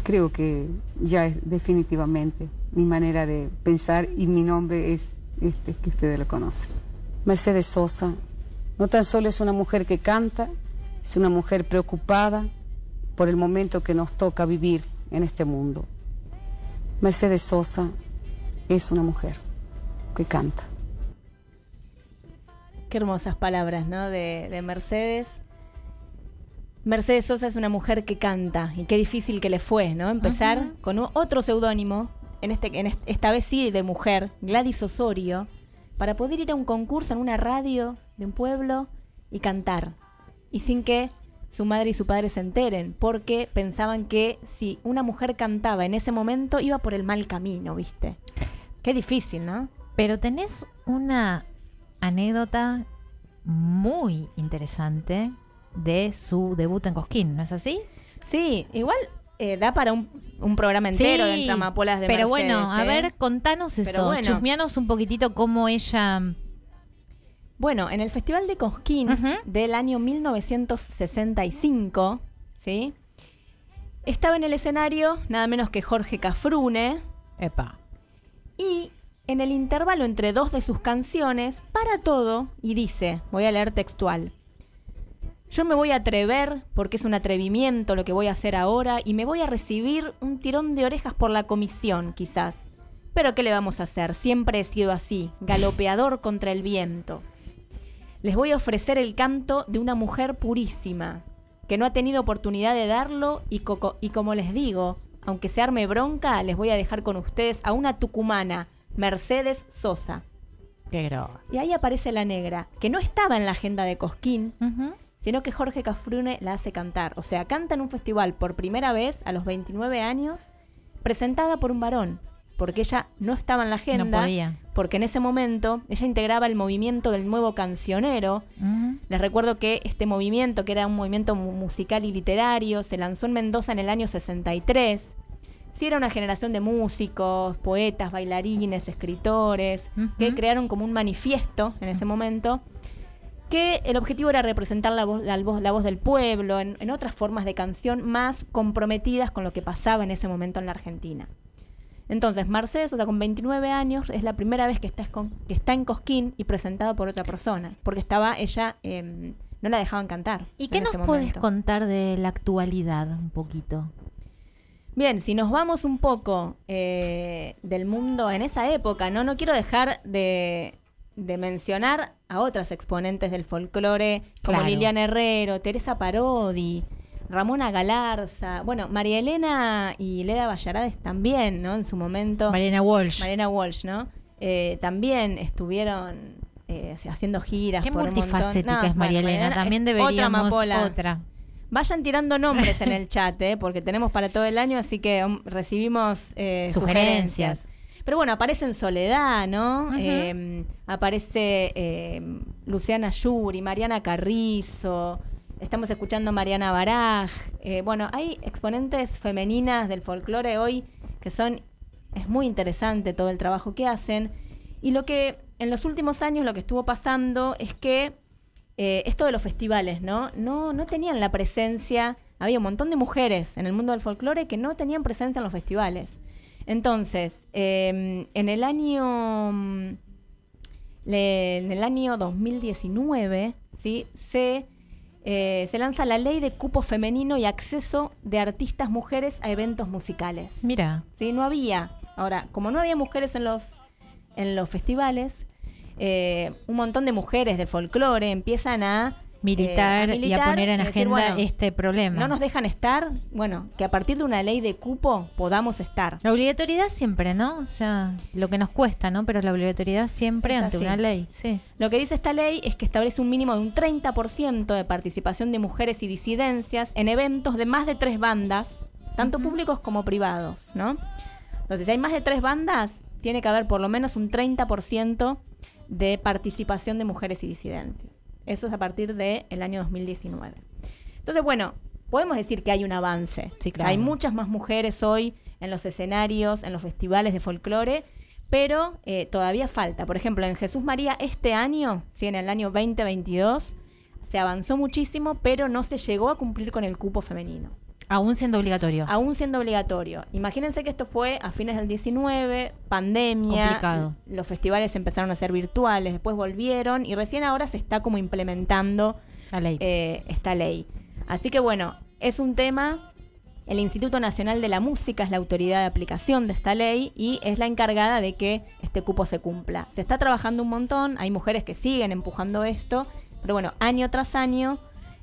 creo que ya es definitivamente mi manera de pensar y mi nombre es este que ustedes lo conocen. Mercedes Sosa no tan solo es una mujer que canta, es una mujer preocupada por el momento que nos toca vivir en este mundo. Mercedes Sosa es una mujer que canta. Qué hermosas palabras, ¿no? De, de Mercedes. Mercedes Sosa es una mujer que canta y qué difícil que le fue, ¿no? Empezar con un- otro seudónimo, en este, en est- esta vez sí de mujer, Gladys Osorio, para poder ir a un concurso en una radio de un pueblo y cantar. Y sin que su madre y su padre se enteren, porque pensaban que si una mujer cantaba en ese momento iba por el mal camino, ¿viste? Qué difícil, ¿no? Pero tenés una anécdota muy interesante de su debut en Cosquín, ¿no es así? Sí, igual eh, da para un, un programa entero de entre amapolas de Pero Mercedes, bueno, a ¿eh? ver, contanos eso. bueno. Chusmeanos un poquitito cómo ella. Bueno, en el Festival de Cosquín del año 1965, ¿sí? Estaba en el escenario nada menos que Jorge Cafrune. Epa. Y en el intervalo entre dos de sus canciones, para todo y dice, voy a leer textual. Yo me voy a atrever, porque es un atrevimiento lo que voy a hacer ahora, y me voy a recibir un tirón de orejas por la comisión, quizás. Pero ¿qué le vamos a hacer? Siempre he sido así, galopeador contra el viento. Les voy a ofrecer el canto de una mujer purísima, que no ha tenido oportunidad de darlo y, como les digo, aunque se arme bronca, les voy a dejar con ustedes a una tucumana, Mercedes Sosa. Qué. Y ahí aparece la negra, que no estaba en la agenda de Cosquín, sino que Jorge Cafrune la hace cantar. O sea, canta en un festival por primera vez a los 29 años, presentada por un varón, porque ella no estaba en la agenda, podía. porque en ese momento ella integraba el movimiento del nuevo cancionero. Les recuerdo que este movimiento, que era un movimiento mu- musical y literario, se lanzó en Mendoza en el año 63. Sí, era una generación de músicos, poetas, bailarines, escritores, que crearon como un manifiesto en ese momento, que el objetivo era representar la voz, la voz, la voz del pueblo en, en otras formas de canción más comprometidas con lo que pasaba en ese momento en la Argentina. Entonces, Mercedes, o sea, con 29 años, es la primera vez que está, escon- que está en Cosquín y presentada por otra persona, porque estaba ella, em, no la dejaban cantar. ¿Y qué nos puedes contar de la actualidad un poquito? Bien, si nos vamos un poco eh, del mundo en esa época, ¿no? No quiero dejar de, de mencionar a otras exponentes del folclore, como Claro. Liliana Herrero, Teresa Parodi, Ramona Galarza, bueno, María Elena y Leda Vallarades también, ¿no? En su momento. Mariana Walsh. Mariana Walsh, ¿no? Eh, también estuvieron eh, haciendo giras. Qué por un multifacética No, es María bueno, Elena. También otra deberíamos amapola. otra. Vayan tirando nombres en el [laughs] chat, ¿eh? porque tenemos para todo el año, así que um, recibimos eh, Sugerencias. sugerencias. Pero bueno, aparece en Soledad, ¿no? Eh, aparece eh, Luciana Yuri, Mariana Carrizo, estamos escuchando a Mariana Baraj. Eh, bueno, hay exponentes femeninas del folclore hoy que son, es muy interesante todo el trabajo que hacen. Y lo que en los últimos años lo que estuvo pasando es que eh, esto de los festivales, ¿no? ¿no? No tenían la presencia, había un montón de mujeres en el mundo del folclore que no tenían presencia en los festivales. Entonces, eh, en el año en el año 2019, ¿sí? se, eh, se lanza la ley de cupo femenino y acceso de artistas mujeres a eventos musicales. Mira. ¿sí? No había. Ahora, como no había mujeres en los, en los festivales, eh, un montón de mujeres del folclore empiezan a Militar, eh, a y a poner en decir, agenda bueno, este problema. No nos dejan estar, bueno, que a partir de una ley de cupo podamos estar. La obligatoriedad siempre, ¿no? O sea, lo que nos cuesta, ¿no? Pero la obligatoriedad siempre Es ante así. una ley, sí. Lo que dice esta ley es que establece un mínimo de un 30% de participación de mujeres y disidencias en eventos de más de tres bandas, tanto públicos como privados, ¿no? Entonces, si hay más de tres bandas, tiene que haber por lo menos un 30% de participación de mujeres y disidencias. Eso es a partir del año 2019. Entonces, bueno, podemos decir que hay un avance. Sí, claro. Hay muchas más mujeres hoy en los escenarios, en los festivales de folclore, pero eh, todavía falta. Por ejemplo, en Jesús María este año, sí, en el año 2022, se avanzó muchísimo, pero no se llegó a cumplir con el cupo femenino. Aún siendo obligatorio. Aún siendo obligatorio. Imagínense que esto fue a fines del 19, pandemia. Complicado. Los festivales empezaron a ser virtuales, después volvieron y recién ahora se está como implementando eh, esta ley. Así que bueno, es un tema. El Instituto Nacional de la Música es la autoridad de aplicación de esta ley y es la encargada de que este cupo se cumpla. Se está trabajando un montón, hay mujeres que siguen empujando esto, pero bueno, año tras año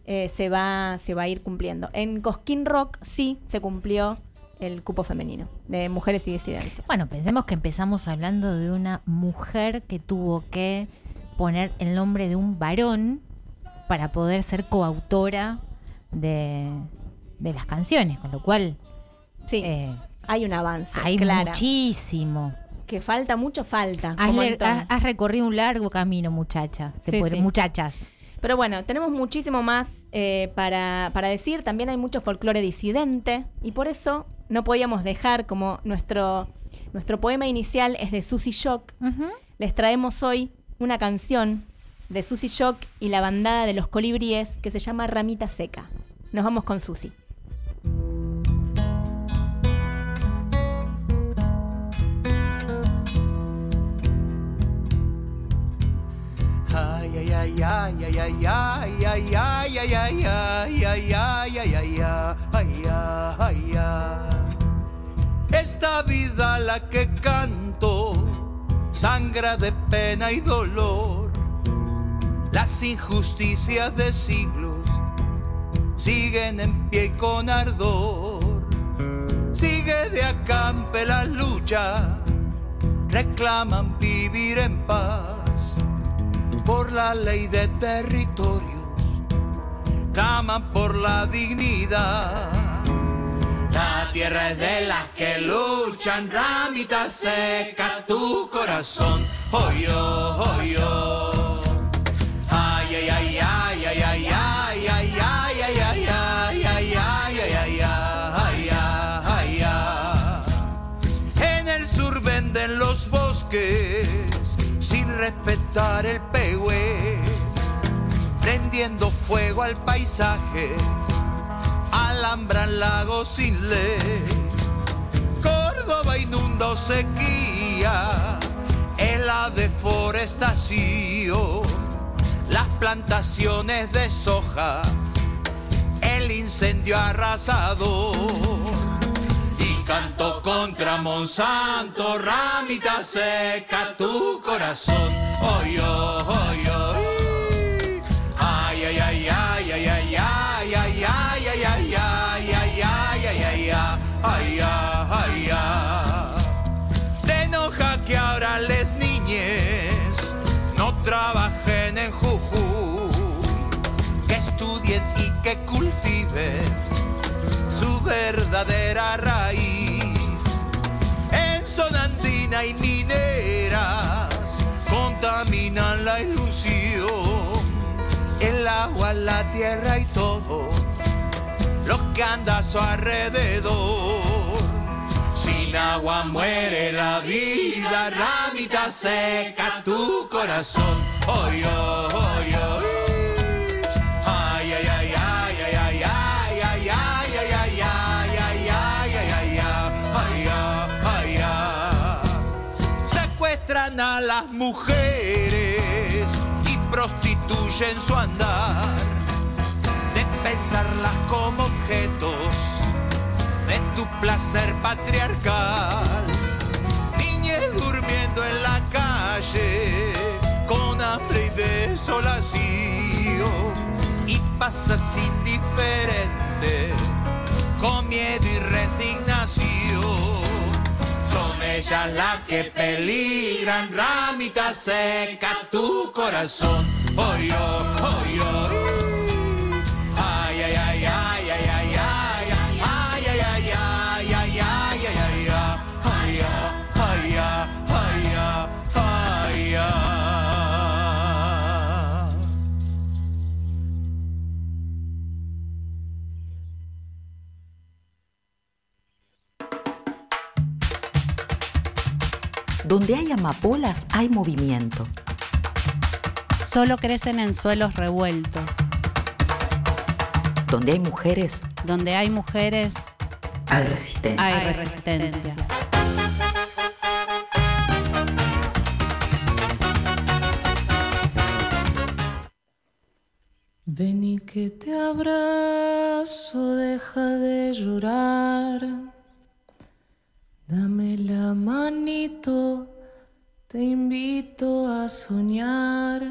eh, se, va, se va a ir cumpliendo. En Cosquín Rock sí se cumplió el cupo femenino de mujeres y disidencias. Bueno, pensemos que empezamos hablando de una mujer que tuvo que poner el nombre de un varón para poder ser coautora de, de las canciones, con lo cual sí, hay un avance. hay Clara. muchísimo. Que falta mucho, falta. Has, has- has recorrido un largo camino, muchacha. Sí, sí. Muchachas. Pero bueno, tenemos muchísimo más eh, para, para decir. También hay mucho folclore disidente. Y por eso no podíamos dejar como nuestro, nuestro poema inicial es de Susy Shock. Les traemos hoy una canción de Susy Shock y la bandada de los colibríes que se llama Ramita Seca. Nos vamos con Susy. Ay, ay, ay, ay, ay, ay, ay, ay, ay, ay, ay. Esta vida la que canto sangra de pena y dolor. Las injusticias de siglos siguen en pie con ardor. Sigue de acampe la lucha, reclaman vivir en paz por la ley de territorios, claman por la dignidad. La tierra es de las que luchan, ramita seca tu corazón, hoy yo, hoy yo. Ay, ay, ay, ay, ay, ay, ay, ay, ay, ay, ay, ay. En el sur venden los bosques sin el pehue, prendiendo fuego al paisaje, alambran lagos sin ley. Córdoba inunda o sequía, en la deforestación, las plantaciones de soja, el incendio arrasador. Canto contra Monsanto, ramita seca tu corazón. Oy, oh, oy, oh. Ay, ay, ay, ay, ay, ay, ay, ay, ay, ay, ay, ay, ay, ay, ay, ay, ay, ay, ay, ay. la tierra y todo lo que anda a su alrededor. Sin agua muere la vida, ramita seca tu corazón. Oh, oh, oh, oh. a las mujeres y prostituyen su andar pensarlas como objetos de tu placer patriarcal. Niñez durmiendo en la calle con hambre y desolación y pasas indiferente con miedo y resignación. Son ellas las que peligran, ramita seca tu corazón. Oh, oh. Donde hay amapolas hay movimiento. Solo crecen en suelos revueltos. Donde hay mujeres Donde hay mujeres, hay resistencia. hay resistencia. Ven y que te abrazo, deja de llorar. Dame la manito, te invito a soñar.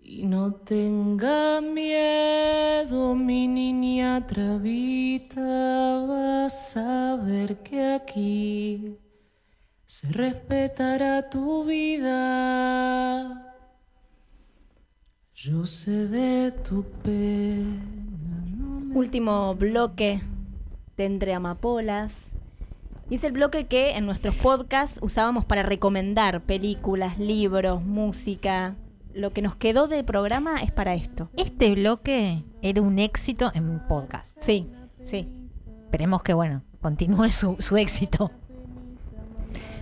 Y no tenga miedo, mi niña travita, vas a ver que aquí se respetará tu vida. Yo sé de tu pena. Último bloque Entre Amapolas. Y es el bloque que en nuestros podcasts usábamos para recomendar películas, libros, música, lo que nos quedó de programa es para esto. Este bloque era un éxito en podcast. Sí, sí. Esperemos que, bueno, continúe su, su éxito.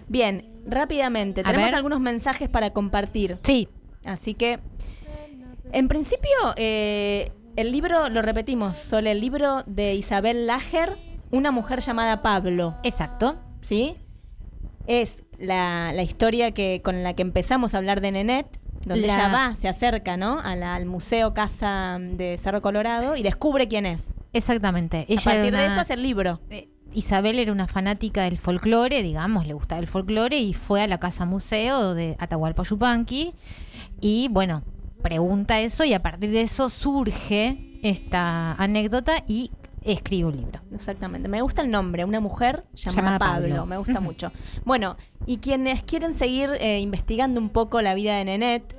Bien, rápidamente, A tenemos ver. algunos mensajes para compartir. Sí. Así que, en principio, eh, el libro, lo repetimos, Sole, el libro de Isabel Lager, Una mujer llamada Pablo. Exacto. ¿Sí? Es la, la historia que con la que empezamos a hablar de Nenet, donde La- ella va, se acerca, ¿no? A la- al Museo Casa de Cerro Colorado y descubre quién es. Exactamente. a Ella partir era de eso hace el libro. Isabel era una fanática del folclore, digamos, le gustaba el folclore y fue a la casa museo de Atahualpa Yupanqui y bueno, pregunta eso y a partir de eso surge esta anécdota y escribe un libro. Exactamente. Me gusta el nombre, una mujer llamada, Llamada Pablo. Pablo. Me gusta mucho. Bueno, y quienes quieren seguir eh, investigando un poco la vida de Nenet,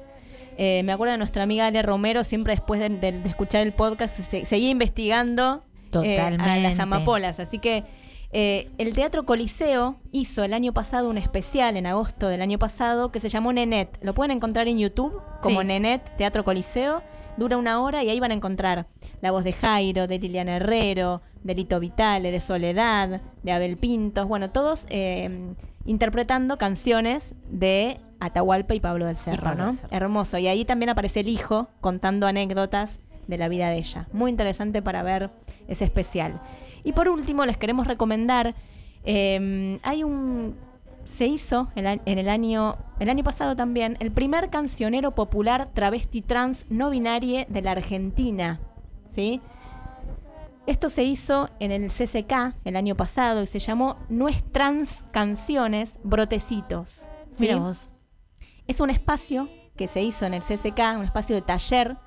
eh, me acuerdo de nuestra amiga Ale Romero, siempre después de, de- de escuchar el podcast, se- seguía investigando eh, a las amapolas. Así que eh, el Teatro Coliseo hizo el año pasado un especial, en agosto del año pasado, que se llamó Nenet. Lo pueden encontrar en YouTube como Sí. Nenet Teatro Coliseo. Dura una hora y ahí van a encontrar la voz de Jairo, de Liliana Herrero, de Lito Vitale, de Soledad, de Abel Pintos, bueno, todos eh, interpretando canciones de Atahualpa y Pablo del Cerro, Pablo ¿no? del Cerro. Hermoso. Y ahí también aparece el hijo contando anécdotas de la vida de ella. Muy interesante para ver ese especial. Y por último, les queremos recomendar, eh, hay un se hizo en el año, el año pasado también el primer cancionero popular travesti trans no binarie de la Argentina. ¿sí? Esto se hizo en el CCK el año pasado y se llamó Nuestras Canciones Brotecitos. ¿sí? Vos. Es un espacio que se hizo en el CCK, un espacio de taller,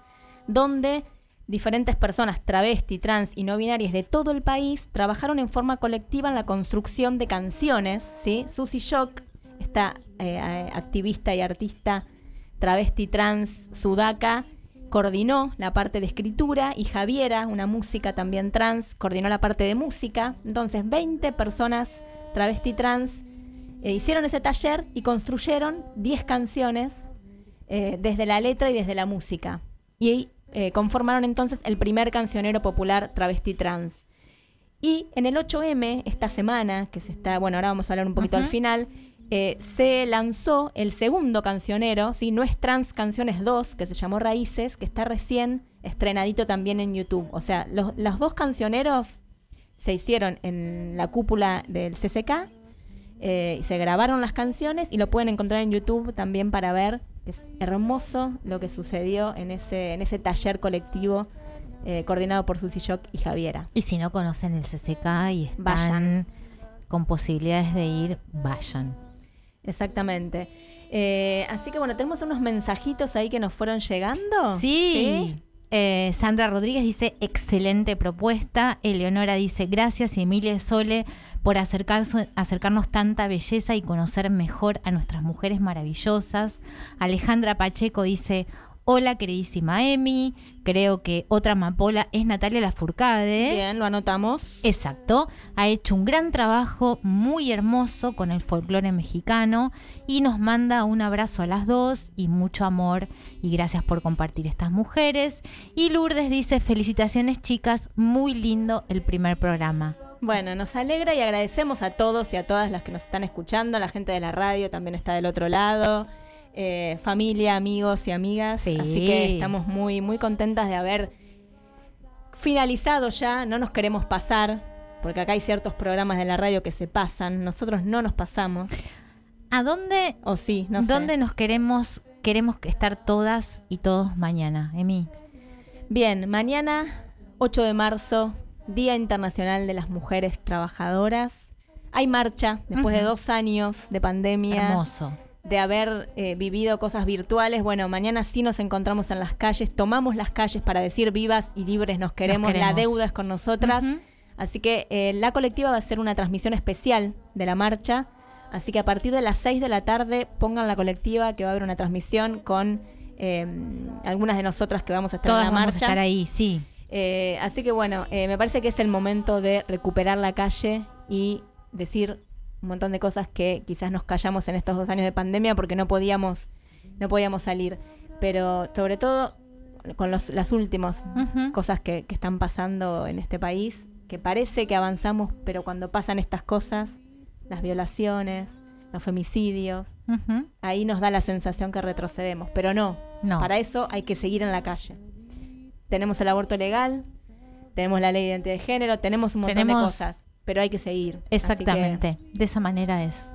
donde diferentes personas travesti, trans y no binarias de todo el país trabajaron en forma colectiva en la construcción de canciones. ¿sí? Susie Shock, esta eh, eh, activista y artista travesti, trans, sudaca, coordinó la parte de escritura y Javiera, una música también trans, coordinó la parte de música. Entonces, 20 personas travesti trans eh, hicieron ese taller y construyeron 10 canciones desde la letra y desde la música. Y eh, conformaron entonces el primer cancionero popular travesti trans. Y en el 8M, esta semana, que se está, bueno, ahora vamos a hablar un poquito al final, eh, se lanzó el segundo cancionero, ¿sí? No es Trans Canciones 2, que se llamó Raíces, que está recién estrenadito también en YouTube. O sea, los, los dos cancioneros se hicieron en la cúpula del CCK, eh, y se grabaron las canciones y lo pueden encontrar en YouTube también para ver. Que Es hermoso lo que sucedió en ese, en ese taller colectivo eh, coordinado por Susi Shock y Javiera. Y si no conocen el CCK y están Vayan. con posibilidades de ir, vayan. Exactamente. Eh, así que bueno, tenemos unos mensajitos ahí que nos fueron llegando. Sí. Eh, Sandra Rodríguez dice, excelente propuesta. Eleonora dice, gracias y Emilia Sole por acercarnos tanta belleza y conocer mejor a nuestras mujeres maravillosas. Alejandra Pacheco dice, hola queridísima Emi, creo que otra amapola es Natalia Lafourcade. Bien, lo anotamos. Exacto, ha hecho un gran trabajo muy hermoso con el folclore mexicano y nos manda un abrazo a las dos y mucho amor y gracias por compartir estas mujeres. Y Lourdes dice, felicitaciones chicas, muy lindo el primer programa. Bueno, nos alegra y agradecemos a todos y a todas las que nos están escuchando. La gente de la radio también está del otro lado. Eh, familia, amigos y amigas. Sí. Así que estamos muy, muy contentas de haber finalizado ya. No nos queremos pasar, porque acá hay ciertos programas de la radio que se pasan. Nosotros no nos pasamos. ¿A dónde, O sí, no sé. dónde nos queremos, queremos estar todas y todos mañana, Emi? Bien, mañana 8 de marzo, Día Internacional de las Mujeres Trabajadoras. Hay marcha después de dos años de pandemia. Hermoso. De haber eh, vivido cosas virtuales. Bueno, mañana sí nos encontramos en las calles, tomamos las calles para decir vivas y libres nos queremos, la queremos. deuda es con nosotras. Así que eh, la colectiva va a hacer una transmisión especial de la marcha. Así que a partir de las 6 de la tarde pongan la colectiva que va a haber una transmisión con eh, algunas de nosotras que vamos a estar Todas en la vamos marcha. a estar ahí, sí. Eh, así que bueno, me parece que es el momento de recuperar la calle y decir un montón de cosas que quizás nos callamos en estos dos años de pandemia porque no podíamos, no podíamos salir. pero sobre todo con los, las últimas cosas que, que están pasando en este país, que parece que avanzamos, pero cuando pasan estas cosas, las violaciones, los femicidios, ahí nos da la sensación que retrocedemos, pero no. No. Para eso hay que seguir en la calle. Tenemos el aborto legal, tenemos la ley de identidad de género, tenemos un montón de cosas, pero hay que seguir. Que- Exactamente. De esa manera es.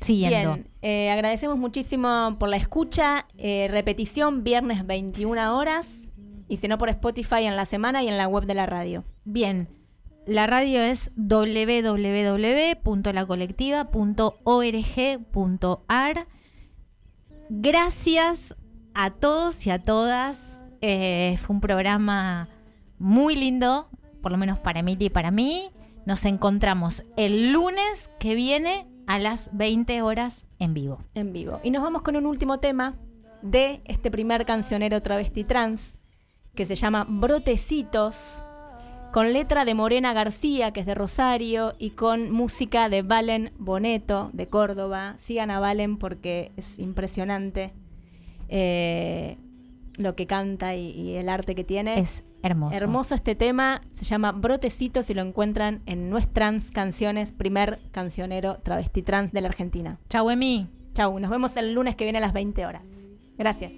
Siguiendo. Bien, eh, agradecemos muchísimo por la escucha. Eh, repetición viernes 21 horas. Y si no por Spotify en la semana y en la web de la radio. Bien, la radio es www.lacolectiva.org.ar. Gracias a todos y a todas. Eh, fue un programa muy lindo, por lo menos para Emilia y para mí. Nos encontramos el lunes que viene a las 20 horas en vivo. En vivo. Y nos vamos con un último tema de este primer cancionero travesti trans que se llama Brotecitos. Con letra de Morena García, que es de Rosario, y con música de Valen Boneto, de Córdoba. Sigan a Valen porque es impresionante eh, lo que canta y, y el arte que tiene. Es hermoso. Hermoso este tema, se llama Brotecitos y lo encuentran en Nuestras Canciones, primer cancionero travesti trans de la Argentina. Chau, Emi. Chau, nos vemos el lunes que viene a las 20 horas. Gracias.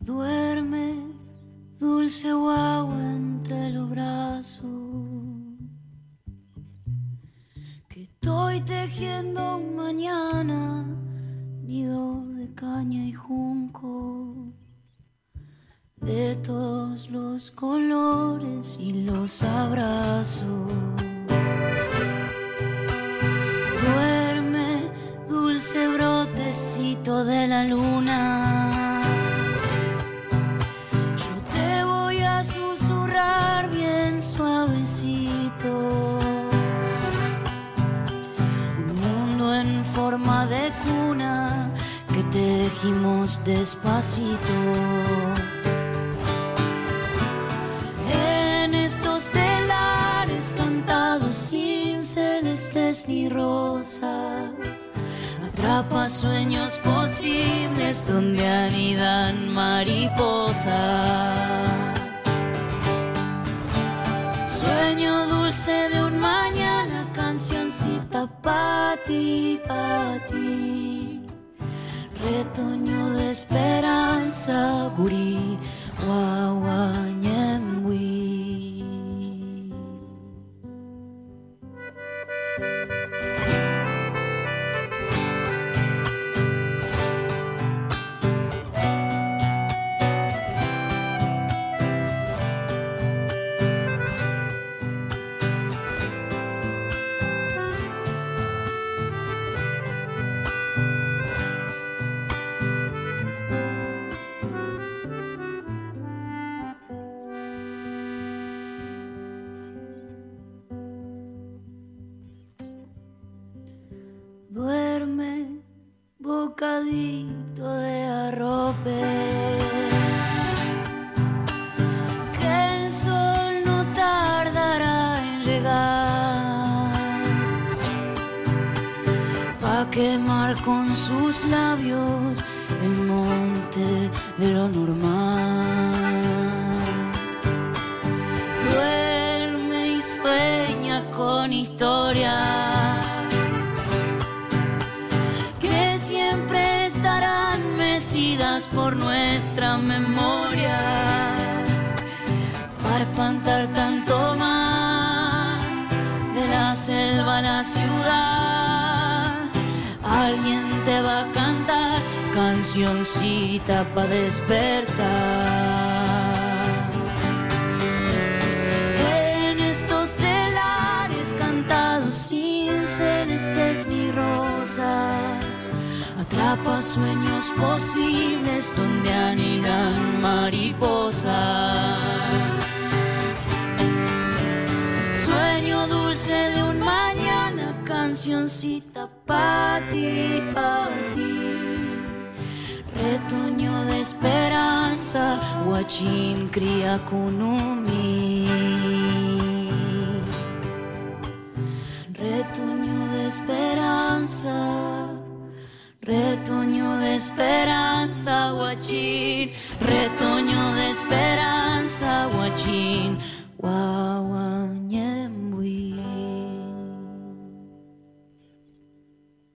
Duerme, dulce guagua entre los brazos. Y junco. De todos los colores y los abrazos. Duerme, dulce brotecito de la luna. Despacito. En estos telares cantados sin celestes ni rosas. Atrapa sueños posibles donde anidan mariposas. Sueño dulce de un mañana, cancioncita pa' ti, pa' ti. Retoño de esperanza, gurí, guaguañembuí. Con sus labios el monte de lo normal. Duerme y sueña con historias que siempre estarán mecidas por nuestra memoria. Para espantar tanto más de la selva a la ciudad, cancioncita para despertar. En estos telares cantados sin celestes ni rosas, atrapa sueños posibles donde anidan mariposas. otoño de esperanza, Huachín cría kunumi. Retoño de esperanza, retoño de esperanza.